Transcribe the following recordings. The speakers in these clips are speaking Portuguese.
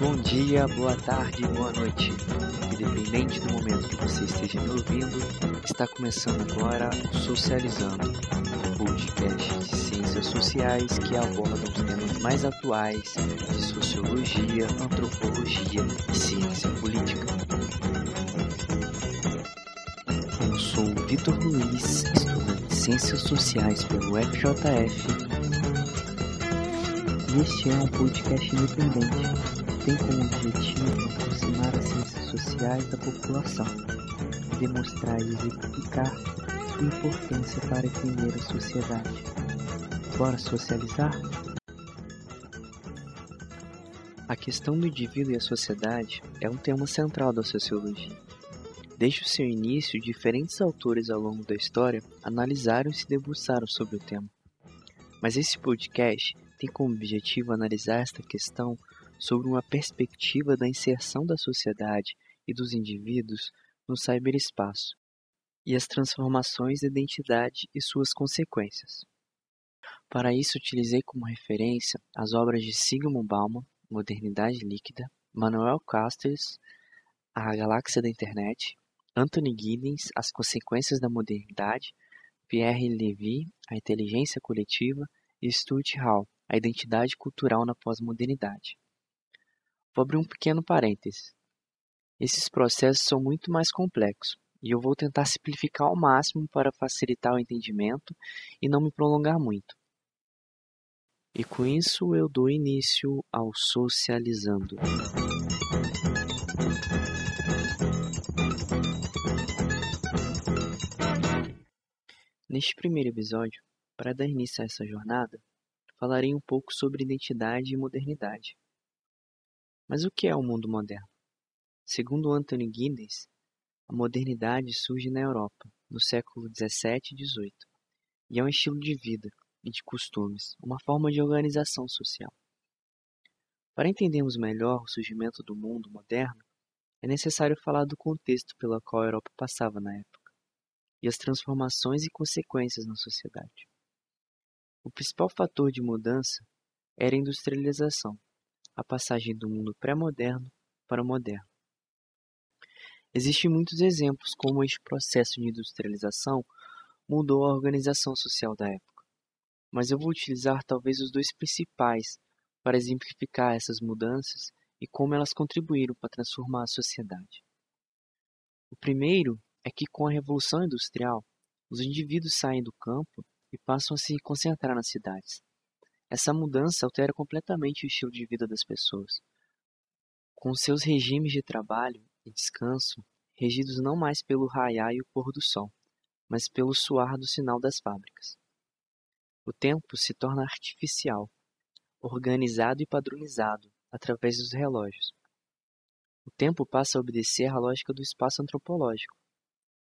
Bom dia, boa tarde, boa noite. Independente do momento que você esteja me ouvindo, está começando agora o Socializando, um podcast de ciências sociais que abordam os temas mais atuais de sociologia, antropologia e ciência política. Eu sou o Vitor Luiz, estudante de Ciências Sociais pelo FJF e este é um podcast independente tem como objetivo aproximar as ciências sociais da população demonstrar e exemplificar sua importância para entender a sociedade. Bora socializar? A questão do indivíduo e a sociedade é um tema central da sociologia. Desde o seu início, diferentes autores ao longo da história analisaram e se debruçaram sobre o tema. Mas esse podcast tem como objetivo analisar esta questão sobre uma perspectiva da inserção da sociedade e dos indivíduos no cyberespaço e as transformações da identidade e suas consequências. Para isso, utilizei como referência as obras de Sigmund Bauman, Modernidade Líquida, Manuel Castells, A Galáxia da Internet, Anthony Giddens, As Consequências da Modernidade, Pierre Levy, A Inteligência Coletiva e Stuart Hall, a identidade cultural na pós-modernidade. Vou abrir um pequeno parêntese. Esses processos são muito mais complexos e eu vou tentar simplificar ao máximo para facilitar o entendimento e não me prolongar muito. E com isso eu dou início ao Socializando. Neste primeiro episódio, para dar início a essa jornada, falarei um pouco sobre identidade e modernidade. Mas o que é o mundo moderno? Segundo Anthony Giddens, a modernidade surge na Europa, no século XVII e XVIII, e é um estilo de vida e de costumes, uma forma de organização social. Para entendermos melhor o surgimento do mundo moderno, é necessário falar do contexto pelo qual a Europa passava na época, e as transformações e consequências na sociedade. O principal fator de mudança era a industrialização, a passagem do mundo pré-moderno para o moderno. Existem muitos exemplos como este processo de industrialização mudou a organização social da época, mas eu vou utilizar talvez os dois principais para exemplificar essas mudanças e como elas contribuíram para transformar a sociedade. O primeiro é que com a Revolução Industrial, os indivíduos saem do campo e passam a se concentrar nas cidades. Essa mudança altera completamente o estilo de vida das pessoas. Com seus regimes de trabalho e descanso regidos não mais pelo raiar e o pôr do sol, mas pelo suar do sinal das fábricas. O tempo se torna artificial, organizado e padronizado através dos relógios. O tempo passa a obedecer à lógica do espaço antropológico,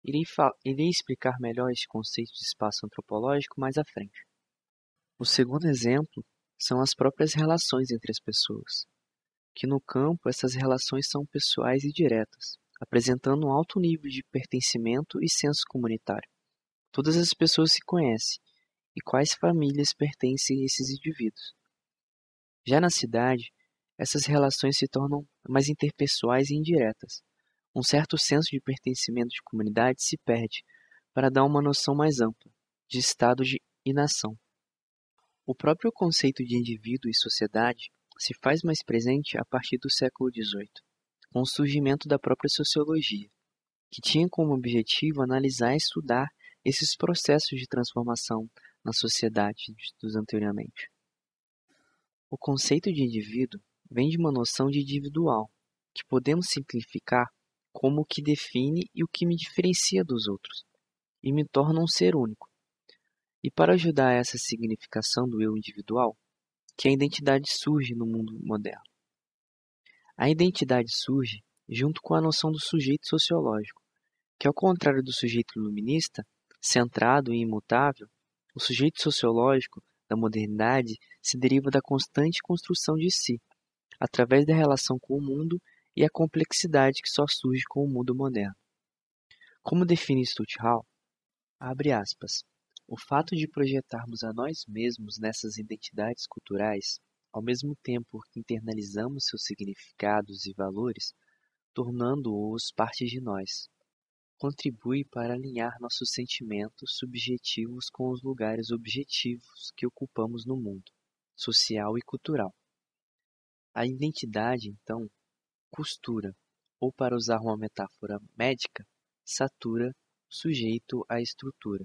Irei, irei explicar melhor este conceito de espaço antropológico mais à frente. O segundo exemplo são as próprias relações entre as pessoas, que no campo essas relações são pessoais e diretas, apresentando um alto nível de pertencimento e senso comunitário. Todas as pessoas se conhecem e quais famílias pertencem a esses indivíduos. Já na cidade, essas relações se tornam mais interpessoais e indiretas, um certo senso de pertencimento de comunidade se perde para dar uma noção mais ampla de Estado e nação. O próprio conceito de indivíduo e sociedade se faz mais presente a partir do século XVIII, com o surgimento da própria sociologia, que tinha como objetivo analisar e estudar esses processos de transformação na sociedade dos anteriormente. O conceito de indivíduo vem de uma noção de individual, que podemos simplificar como o que define e o que me diferencia dos outros, e me torna um ser único. E para ajudar essa significação do eu individual, que a identidade surge no mundo moderno. A identidade surge junto com a noção do sujeito sociológico, que ao contrário do sujeito iluminista, centrado e imutável, o sujeito sociológico da modernidade se deriva da constante construção de si, através da relação com o mundo e a complexidade que só surge com o mundo moderno. Como define Stuart Hall, abre aspas, o fato de projetarmos a nós mesmos nessas identidades culturais ao mesmo tempo que internalizamos seus significados e valores, tornando-os parte de nós. Contribui para alinhar nossos sentimentos subjetivos com os lugares objetivos que ocupamos no mundo, social e cultural. A identidade, então, costura, ou para usar uma metáfora médica, satura o sujeito à estrutura.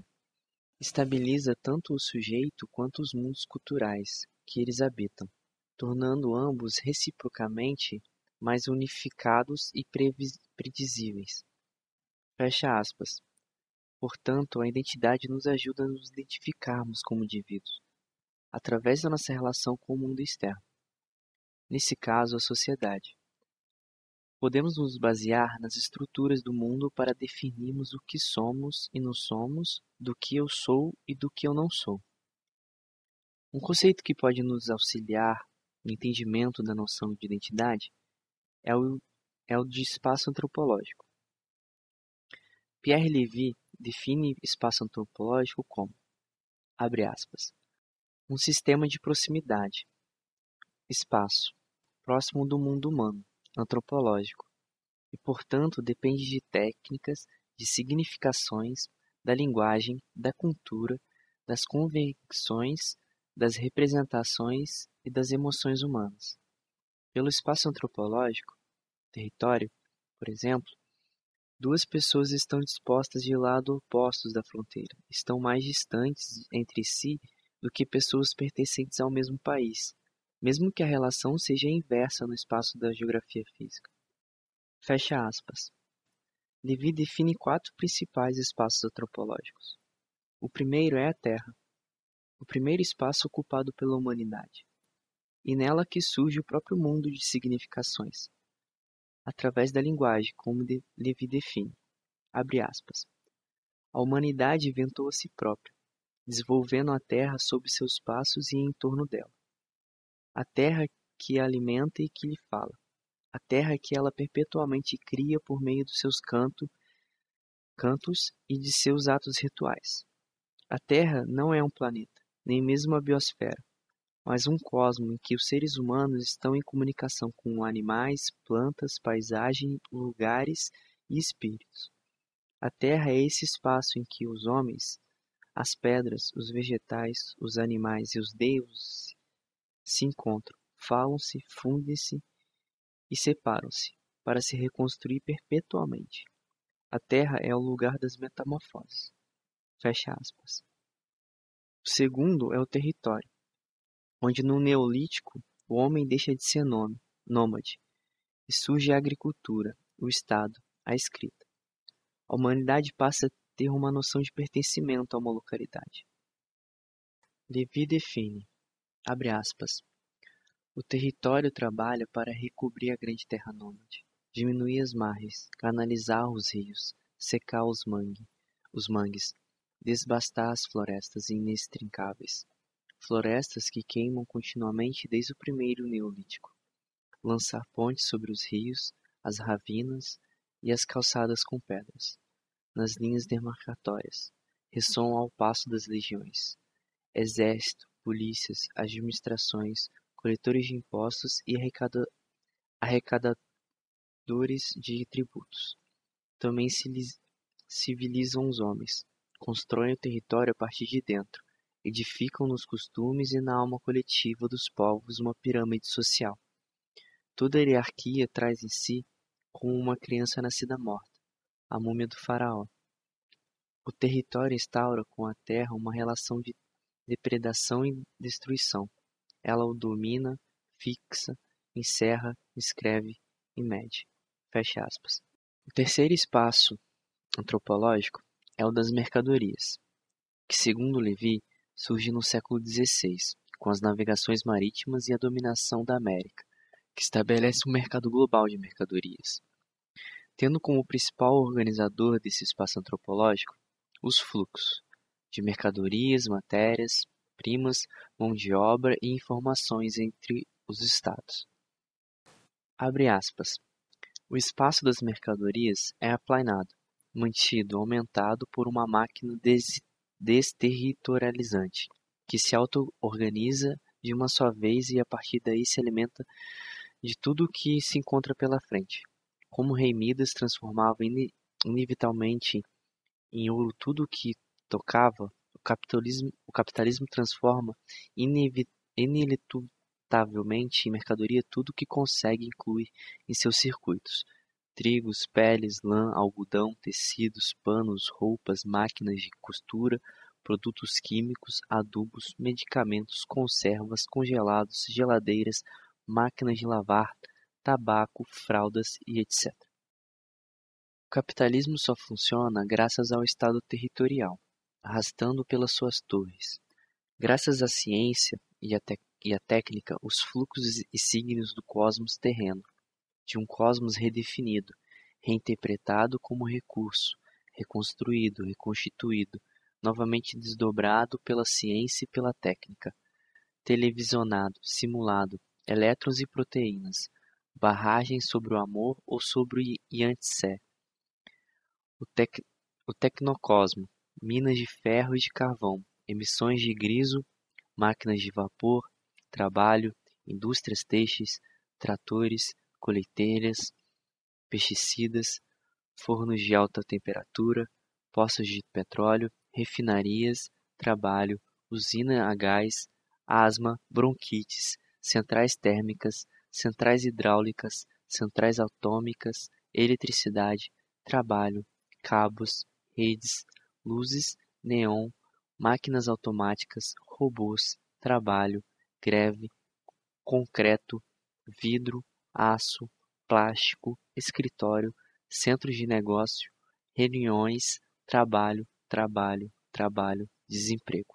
Estabiliza tanto o sujeito quanto os mundos culturais que eles habitam, tornando ambos reciprocamente mais unificados e predizíveis. Fecha aspas. Portanto, a identidade nos ajuda a nos identificarmos como indivíduos, através da nossa relação com o mundo externo. Nesse caso, a sociedade. Podemos nos basear nas estruturas do mundo para definirmos o que somos e não somos, do que eu sou e do que eu não sou. Um conceito que pode nos auxiliar no entendimento da noção de identidade é o, é o de espaço antropológico. Pierre Lévy define espaço antropológico como, abre aspas, um sistema de proximidade, espaço, próximo do mundo humano, antropológico, e portanto depende de técnicas, de significações, da linguagem, da cultura, das convicções, das representações e das emoções humanas. Pelo espaço antropológico, território, por exemplo, duas pessoas estão dispostas de lado opostos da fronteira, estão mais distantes entre si do que pessoas pertencentes ao mesmo país, mesmo que a relação seja inversa no espaço da geografia física. Fecha aspas. Levi define quatro principais espaços antropológicos. O primeiro é a Terra, o primeiro espaço ocupado pela humanidade, e nela que surge o próprio mundo de significações, através da linguagem, como Levi define. Abre aspas. A humanidade inventou a si própria, desenvolvendo a Terra sob seus passos e em torno dela a terra que a alimenta e que lhe fala, a terra que ela perpetuamente cria por meio dos seus canto, cantos e de seus atos rituais. A Terra não é um planeta, nem mesmo a biosfera, mas um cosmo em que os seres humanos estão em comunicação com animais, plantas, paisagem, lugares e espíritos. A Terra é esse espaço em que os homens, as pedras, os vegetais, os animais e os deuses se encontram, falam-se, fundem-se e separam-se, para se reconstruir perpetuamente. A Terra é o lugar das metamorfoses. Fecha aspas. O segundo é o território, onde no Neolítico o homem deixa de ser nome, nômade, e surge a agricultura, o Estado, a escrita. A humanidade passa a ter uma noção de pertencimento a uma localidade. Levi define. O território trabalha para recobrir a grande terra nômade, diminuir as margens, canalizar os rios, secar os mangue, os mangues, desbastar as florestas inextrincáveis, florestas que queimam continuamente desde o primeiro neolítico, lançar pontes sobre os rios, as ravinas e as calçadas com pedras, nas linhas demarcatórias, ressoam ao passo das legiões, exército, polícias, administrações, coletores de impostos e arrecadadores de tributos. Também civilizam os homens, constroem o território a partir de dentro, edificam nos costumes e na alma coletiva dos povos uma pirâmide social. Toda hierarquia traz em si como uma criança nascida morta, a múmia do faraó. O território instaura com a terra uma relação de depredação e destruição. Ela o domina, fixa, encerra, escreve e mede. Fecha aspas. O terceiro espaço antropológico é o das mercadorias, que, segundo Levi, surge no século XVI, com as navegações marítimas e a dominação da América, que estabelece um mercado global de mercadorias. Tendo como principal organizador desse espaço antropológico os fluxos, de mercadorias, matérias-primas, mão de obra e informações entre os Estados. Abre aspas. O espaço das mercadorias é aplanado, mantido, aumentado por uma máquina des desterritorializante, que se auto-organiza de uma só vez e a partir daí se alimenta de tudo o que se encontra pela frente. Como rei Midas transformava inevitavelmente em ouro tudo o que tocava, o capitalismo, o capitalismo transforma inevitavelmente em mercadoria tudo o que consegue incluir em seus circuitos. Trigos, peles, lã, algodão, tecidos, panos, roupas, máquinas de costura, produtos químicos, adubos, medicamentos, conservas, congelados, geladeiras, máquinas de lavar, tabaco, fraldas e etc. O capitalismo só funciona graças ao Estado territorial, arrastando pelas suas torres. Graças à ciência e à, e à técnica, os fluxos e signos do cosmos terreno, de um cosmos redefinido, reinterpretado como recurso, reconstruído, reconstituído, novamente desdobrado pela ciência e pela técnica, televisionado, simulado, elétrons e proteínas, barragens sobre o amor ou sobre o Yangtze, o, tec o tecnocosmo, minas de ferro e de carvão, emissões de griso, máquinas de vapor, trabalho, indústrias têxteis, tratores, colheiteiras, pesticidas, fornos de alta temperatura, poços de petróleo, refinarias, trabalho, usina a gás, asma, bronquites, centrais térmicas, centrais hidráulicas, centrais atômicas, eletricidade, trabalho, cabos, redes, luzes, neon, máquinas automáticas, robôs, trabalho, greve, concreto, vidro, aço, plástico, escritório, centros de negócio, reuniões, trabalho, trabalho, trabalho, desemprego.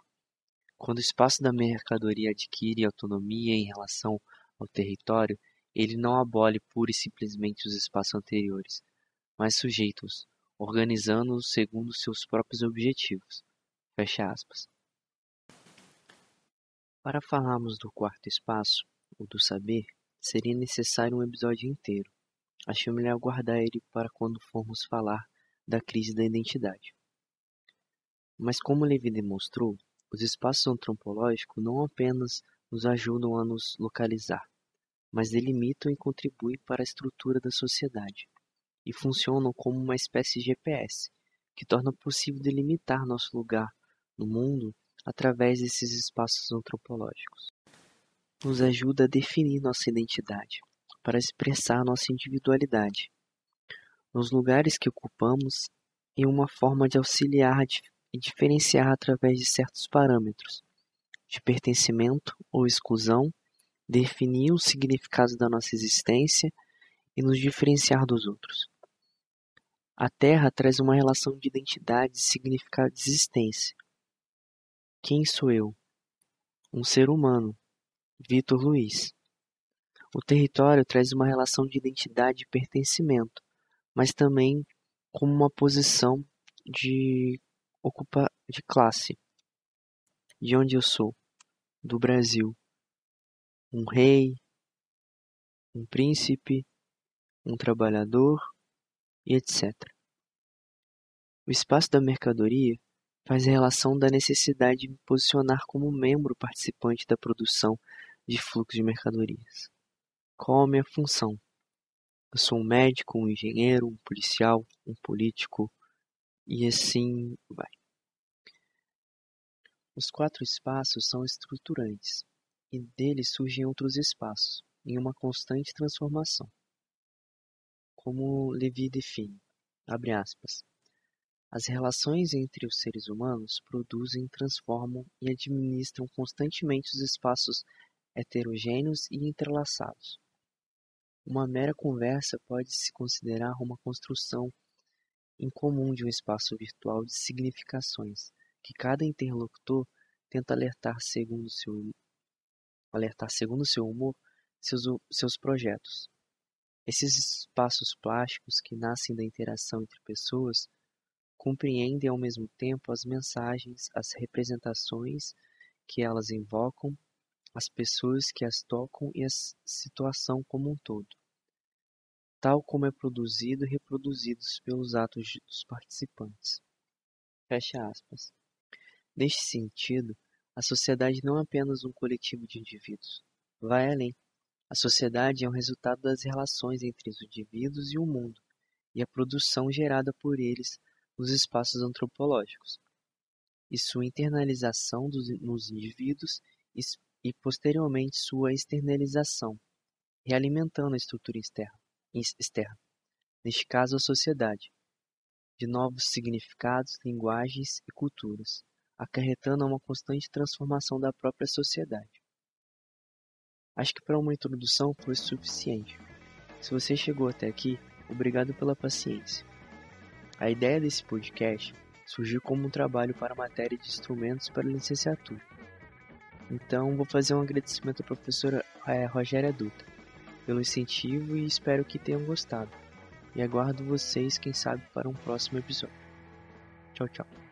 Quando o espaço da mercadoria adquire autonomia em relação ao território, ele não abole pura e simplesmente os espaços anteriores, mas sujeita-os, organizando-os segundo seus próprios objetivos. Fecha aspas. Para falarmos do quarto espaço, o do saber, seria necessário um episódio inteiro. Achei melhor guardar ele para quando formos falar da crise da identidade. Mas como Levi demonstrou, os espaços antropológicos não apenas nos ajudam a nos localizar, mas delimitam e contribuem para a estrutura da sociedade, e funcionam como uma espécie de GPS, que torna possível delimitar nosso lugar no mundo através desses espaços antropológicos. Nos ajuda a definir nossa identidade, para expressar nossa individualidade, nos lugares que ocupamos, em uma forma de auxiliar e diferenciar através de certos parâmetros de pertencimento ou exclusão, definir o significado da nossa existência e nos diferenciar dos outros. A Terra traz uma relação de identidade e significado de existência. Quem sou eu? Um ser humano. Vitor Luiz. O território traz uma relação de identidade e pertencimento, mas também como uma posição de ocupa de classe. De onde eu sou? Do Brasil. Um rei, um príncipe, um trabalhador etc. O espaço da mercadoria faz relação da necessidade de me posicionar como membro participante da produção de fluxo de mercadorias. Qual a minha função? Eu sou um médico, um engenheiro, um policial, um político, e assim vai. Os quatro espaços são estruturantes, e deles surgem outros espaços, em uma constante transformação. Como Levi define, abre aspas, as relações entre os seres humanos produzem, transformam e administram constantemente os espaços heterogêneos e entrelaçados. Uma mera conversa pode se considerar uma construção em comum de um espaço virtual de significações, que cada interlocutor tenta alertar segundo seu, alertar segundo seu humor seus, seus projetos. Esses espaços plásticos que nascem da interação entre pessoas compreendem ao mesmo tempo as mensagens, as representações que elas invocam, as pessoas que as tocam e a situação como um todo tal como é produzido e reproduzidos pelos atos dos participantes. Fecha aspas. Neste sentido, A sociedade não é apenas um coletivo de indivíduos. Vai além. A sociedade é um resultado das relações entre os indivíduos e o mundo, e a produção gerada por eles nos espaços antropológicos, e sua internalização dos, nos indivíduos e, e, posteriormente, sua externalização, realimentando a estrutura externa, externa, neste caso a sociedade, de novos significados, linguagens e culturas, acarretando uma constante transformação da própria sociedade. Acho que para uma introdução foi suficiente. Se você chegou até aqui, obrigado pela paciência. A ideia desse podcast surgiu como um trabalho para a matéria de instrumentos para licenciatura. Então, vou fazer um agradecimento à professora é, Rogéria Dutra pelo incentivo e espero que tenham gostado. E aguardo vocês, quem sabe, para um próximo episódio. Tchau, tchau.